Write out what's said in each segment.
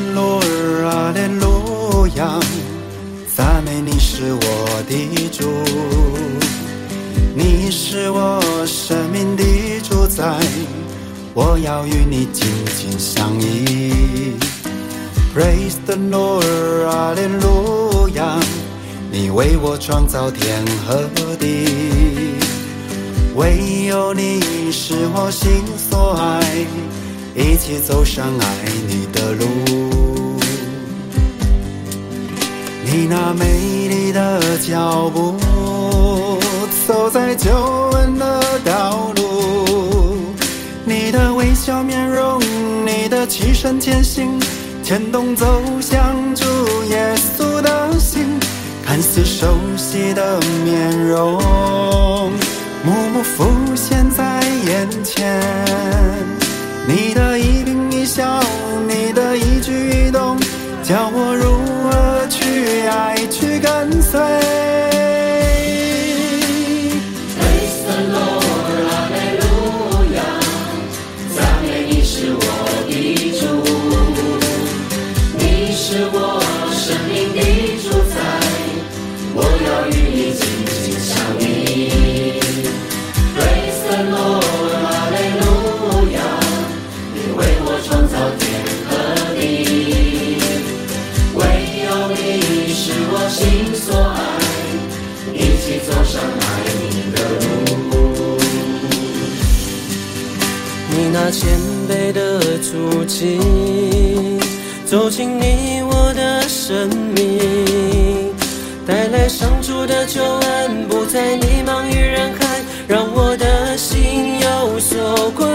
Praise the Lord，阿利路亚，赞美你是我的主，你是我生命的主宰，我要与你紧紧相依。Praise the Lord，阿利路亚，你为我创造天和地，唯有你是我心所爱。一起走上爱你的路，你那美丽的脚步，走在久违的道路。你的微笑面容，你的起身前行，牵动走向主耶稣的心，看似熟悉的面容，幕幕浮现在眼前。那谦卑的足迹，走进你我的生命，带来上主的救恩，不再迷茫于人海，让我的心有所归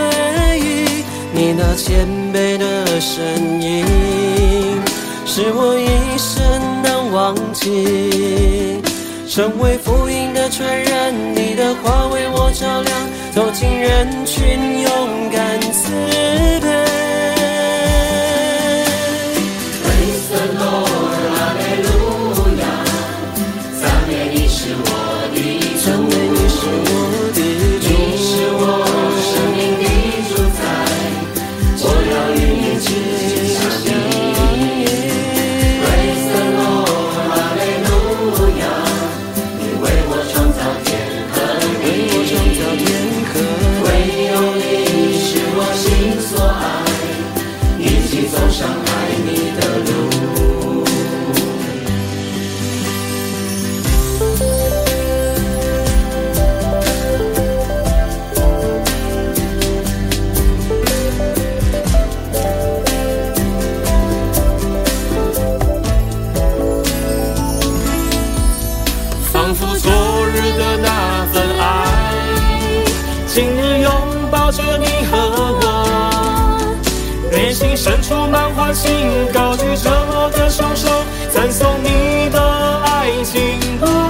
依。你那谦卑的身影，是我一生难忘记。成为福音走进人群，勇敢自卑。所爱一起走上爱请高举着我的双手赞颂你的爱情。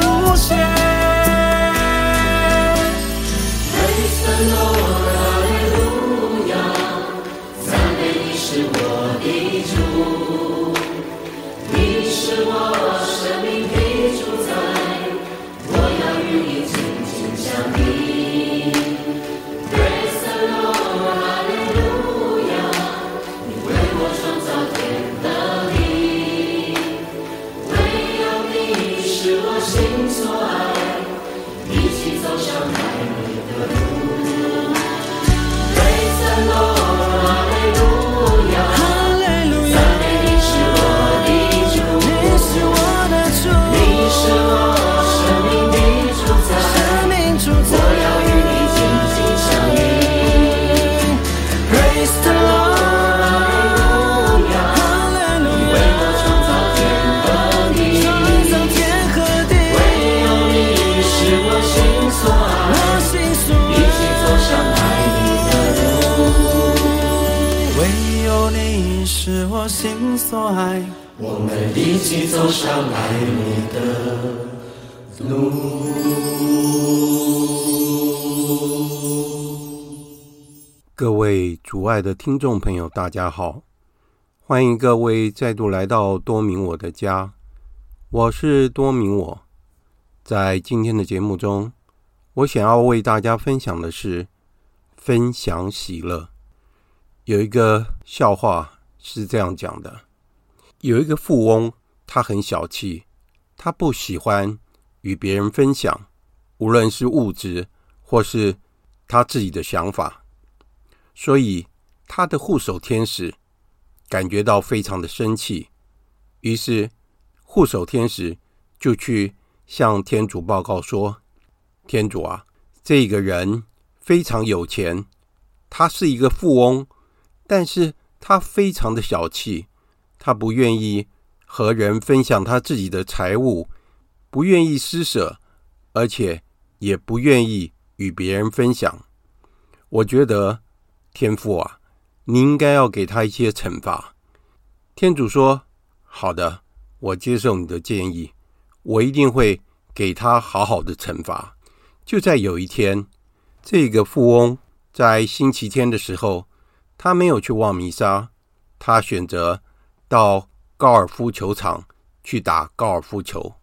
是我心所爱，我们一起走上爱你的路。各位主爱的听众朋友，大家好，欢迎各位再度来到多明我的家，我是多明我。在今天的节目中，我想要为大家分享的是分享喜乐。有一个笑话。是这样讲的：有一个富翁，他很小气，他不喜欢与别人分享，无论是物质或是他自己的想法，所以他的护手天使感觉到非常的生气，于是护手天使就去向天主报告说：“天主啊，这个人非常有钱，他是一个富翁，但是。”他非常的小气，他不愿意和人分享他自己的财物，不愿意施舍，而且也不愿意与别人分享。我觉得天父啊，你应该要给他一些惩罚。天主说：“好的，我接受你的建议，我一定会给他好好的惩罚。”就在有一天，这个富翁在星期天的时候。他没有去望弥撒，他选择到高尔夫球场去打高尔夫球。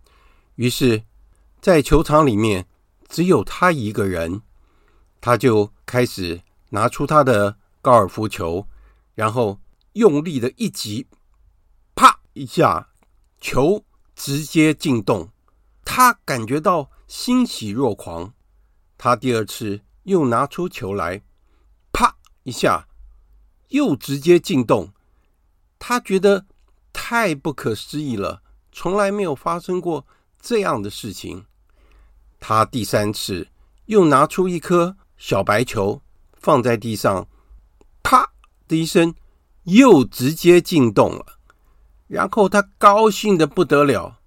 于是，在球场里面只有他一个人，他就开始拿出他的高尔夫球，然后用力的一击，啪一下，球直接进洞。他感觉到欣喜若狂。他第二次又拿出球来，啪一下。又直接进洞，他觉得太不可思议了，从来没有发生过这样的事情。他第三次又拿出一颗小白球放在地上，啪的一声，又直接进洞了。然后他高兴的不得了。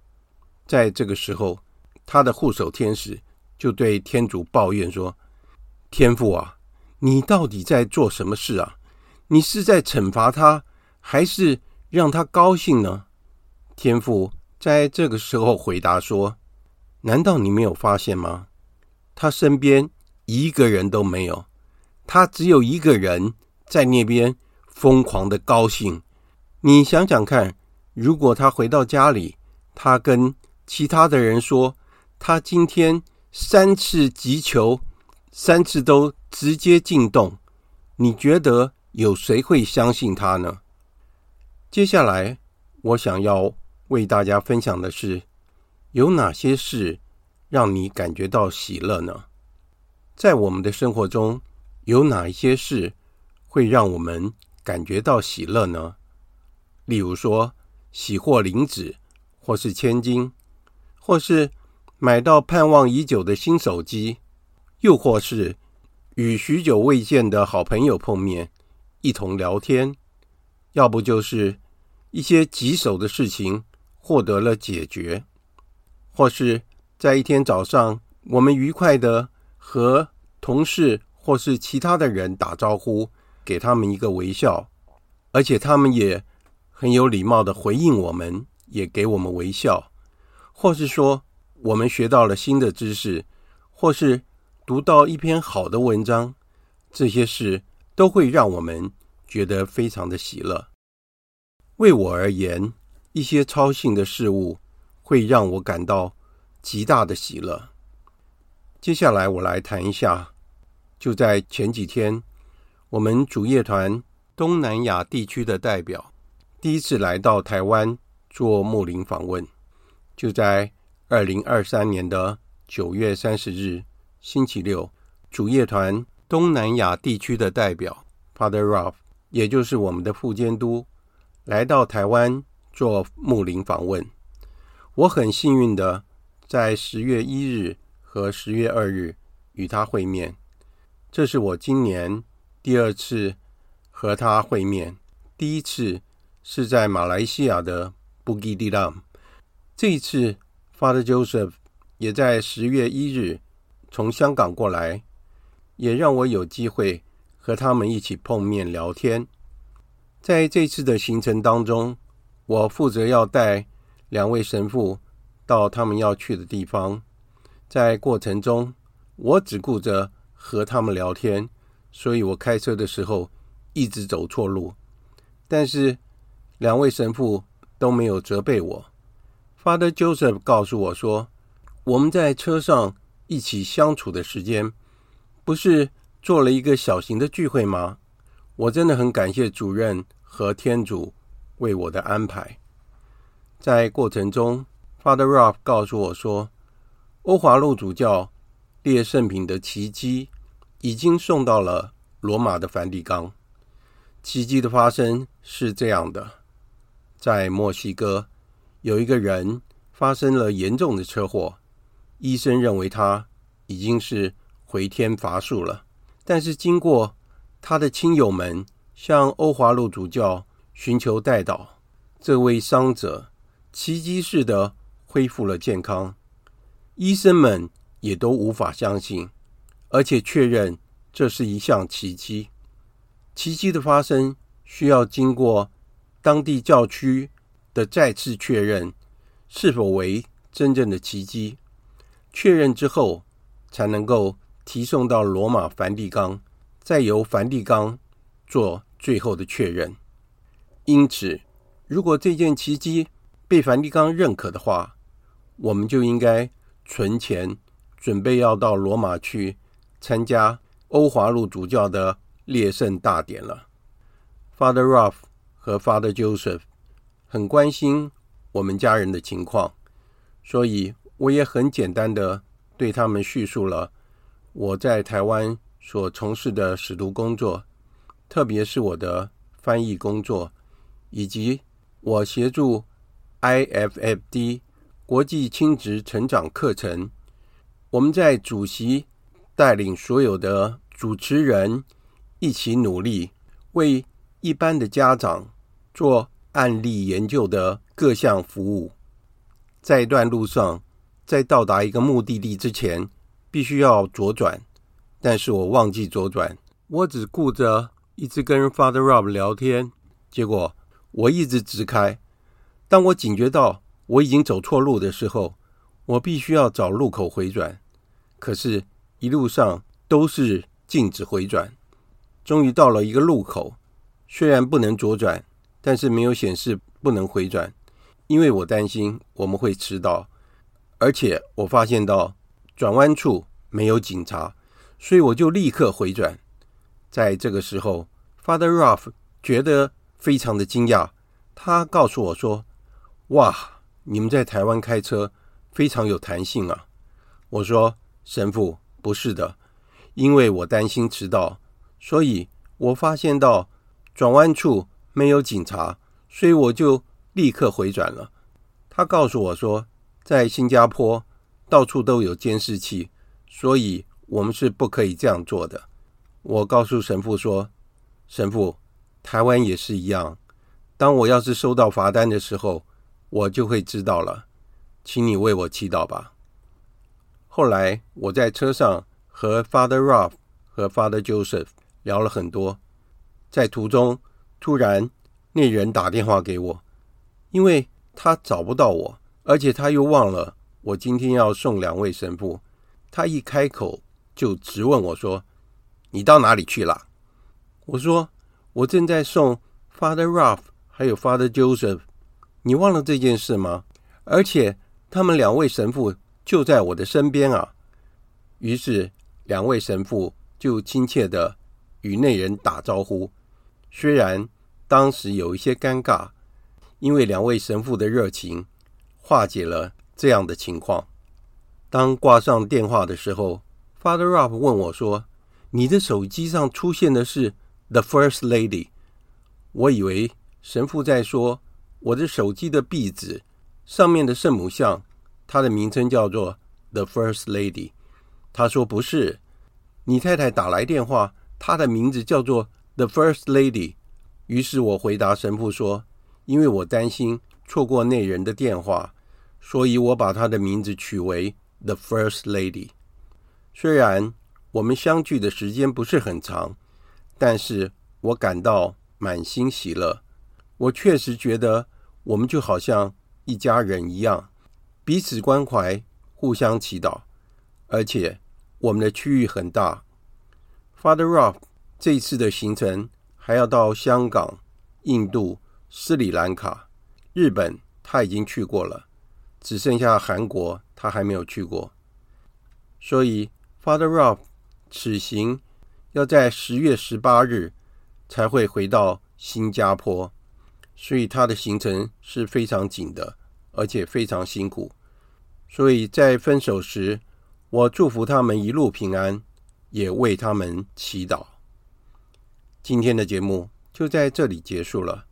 在这个时候，他的护手天使就对天主抱怨说：“天父啊，你到底在做什么事啊？”你是在惩罚他，还是让他高兴呢？天父在这个时候回答说：“难道你没有发现吗？他身边一个人都没有，他只有一个人在那边疯狂的高兴。你想想看，如果他回到家里，他跟其他的人说，他今天三次击球，三次都直接进洞，你觉得？”有谁会相信他呢？接下来，我想要为大家分享的是，有哪些事让你感觉到喜乐呢？在我们的生活中，有哪一些事会让我们感觉到喜乐呢？例如说，喜获领子，或是千金，或是买到盼望已久的新手机，又或是与许久未见的好朋友碰面。一同聊天，要不就是一些棘手的事情获得了解决，或是在一天早上，我们愉快的和同事或是其他的人打招呼，给他们一个微笑，而且他们也很有礼貌的回应我们，也给我们微笑，或是说我们学到了新的知识，或是读到一篇好的文章，这些事。都会让我们觉得非常的喜乐。为我而言，一些超性的事物会让我感到极大的喜乐。接下来，我来谈一下，就在前几天，我们主业团东南亚地区的代表第一次来到台湾做牧灵访问，就在二零二三年的九月三十日星期六，主业团。东南亚地区的代表 Father Ralph，也就是我们的副监督，来到台湾做牧灵访问。我很幸运的在十月一日和十月二日与他会面。这是我今年第二次和他会面，第一次是在马来西亚的布基蒂朗。这一次，Father Joseph 也在十月一日从香港过来。也让我有机会和他们一起碰面聊天。在这次的行程当中，我负责要带两位神父到他们要去的地方。在过程中，我只顾着和他们聊天，所以我开车的时候一直走错路。但是两位神父都没有责备我。Father Joseph 告诉我说，我们在车上一起相处的时间。不是做了一个小型的聚会吗？我真的很感谢主任和天主为我的安排。在过程中，Father Ralph 告诉我说，欧华路主教列圣品的奇迹已经送到了罗马的梵蒂冈。奇迹的发生是这样的：在墨西哥，有一个人发生了严重的车祸，医生认为他已经是回天乏术了，但是经过他的亲友们向欧华路主教寻求代祷，这位伤者奇迹似的恢复了健康。医生们也都无法相信，而且确认这是一项奇迹。奇迹的发生需要经过当地教区的再次确认，是否为真正的奇迹。确认之后，才能够提送到罗马梵蒂冈。再由梵蒂冈做最后的确认。因此，如果这件奇迹被梵蒂冈认可的话，我们就应该存钱，准备要到罗马去参加欧华路主教的列圣大典了。Father Ruff 和 Father Joseph 很关心我们家人的情况，所以我也很简单的对他们叙述了我在台湾。所从事的使徒工作，特别是我的翻译工作，以及我协助 IFFD 国际亲职成长课程，我们在主席带领所有的主持人一起努力，为一般的家长做案例研究的各项服务。在一段路上，在到达一个目的地之前，必须要左转。但是我忘记左转，我只顾着一直跟 Father Rob 聊天，结果我一直直开。当我警觉到我已经走错路的时候，我必须要找路口回转。可是，一路上都是禁止回转。终于到了一个路口，虽然不能左转，但是没有显示不能回转，因为我担心我们会迟到。而且我发现到转弯处没有警察。所以我就立刻回转，在这个时候，Father Ralph 觉得非常的惊讶。他告诉我说：“哇，你们在台湾开车非常有弹性啊！”我说：“神父，不是的，因为我担心迟到，所以我发现到转弯处没有警察，所以我就立刻回转了。”他告诉我说：“在新加坡到处都有监视器，所以。”我们是不可以这样做的。我告诉神父说：“神父，台湾也是一样。当我要是收到罚单的时候，我就会知道了。请你为我祈祷吧。”后来我在车上和 Father Ralph 和 Father Joseph 聊了很多。在途中，突然那人打电话给我，因为他找不到我，而且他又忘了我今天要送两位神父。他一开口。就直问我说：“你到哪里去了？”我说：“我正在送 Father Ralph 还有 Father Joseph。你忘了这件事吗？而且他们两位神父就在我的身边啊。”于是两位神父就亲切地与那人打招呼。虽然当时有一些尴尬，因为两位神父的热情化解了这样的情况。当挂上电话的时候，Father Ralph 问我说：“你的手机上出现的是 The First Lady。”我以为神父在说我的手机的壁纸上面的圣母像，她的名称叫做 The First Lady。他说：“不是，你太太打来电话，她的名字叫做 The First Lady。”于是我回答神父说：“因为我担心错过那人的电话，所以我把她的名字取为 The First Lady。”虽然我们相聚的时间不是很长，但是我感到满心喜乐。我确实觉得我们就好像一家人一样，彼此关怀，互相祈祷。而且我们的区域很大。Father Ralph 这次的行程还要到香港、印度、斯里兰卡、日本，他已经去过了，只剩下韩国他还没有去过，所以。Father Ralph 此行要在十月十八日才会回到新加坡，所以他的行程是非常紧的，而且非常辛苦。所以在分手时，我祝福他们一路平安，也为他们祈祷。今天的节目就在这里结束了，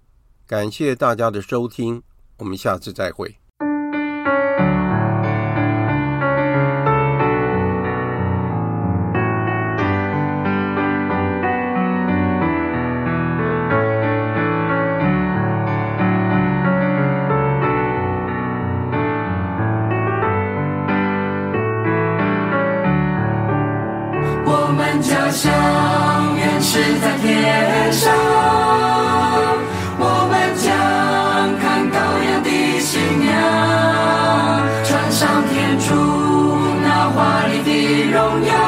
感谢大家的收听，我们下次再会。同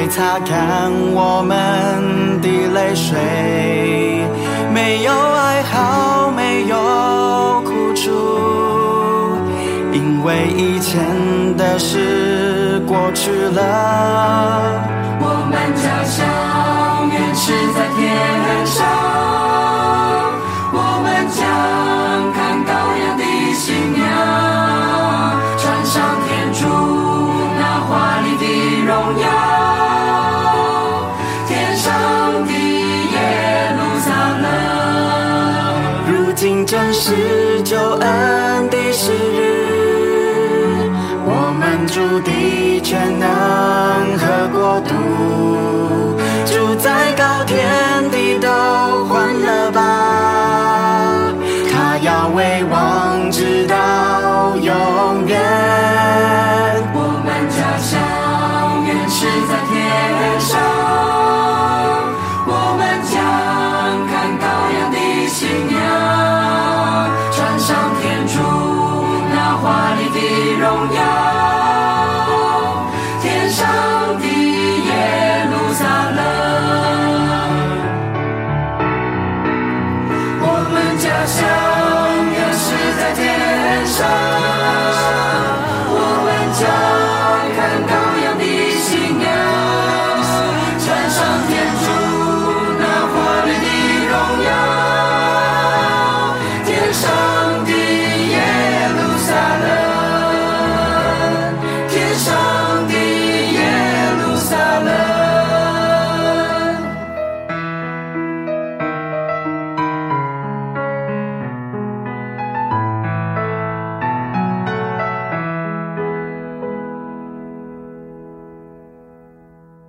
会擦干我们的泪水，没有哀嚎，没有哭楚，因为以前的事过去了。我们家乡原是在天上，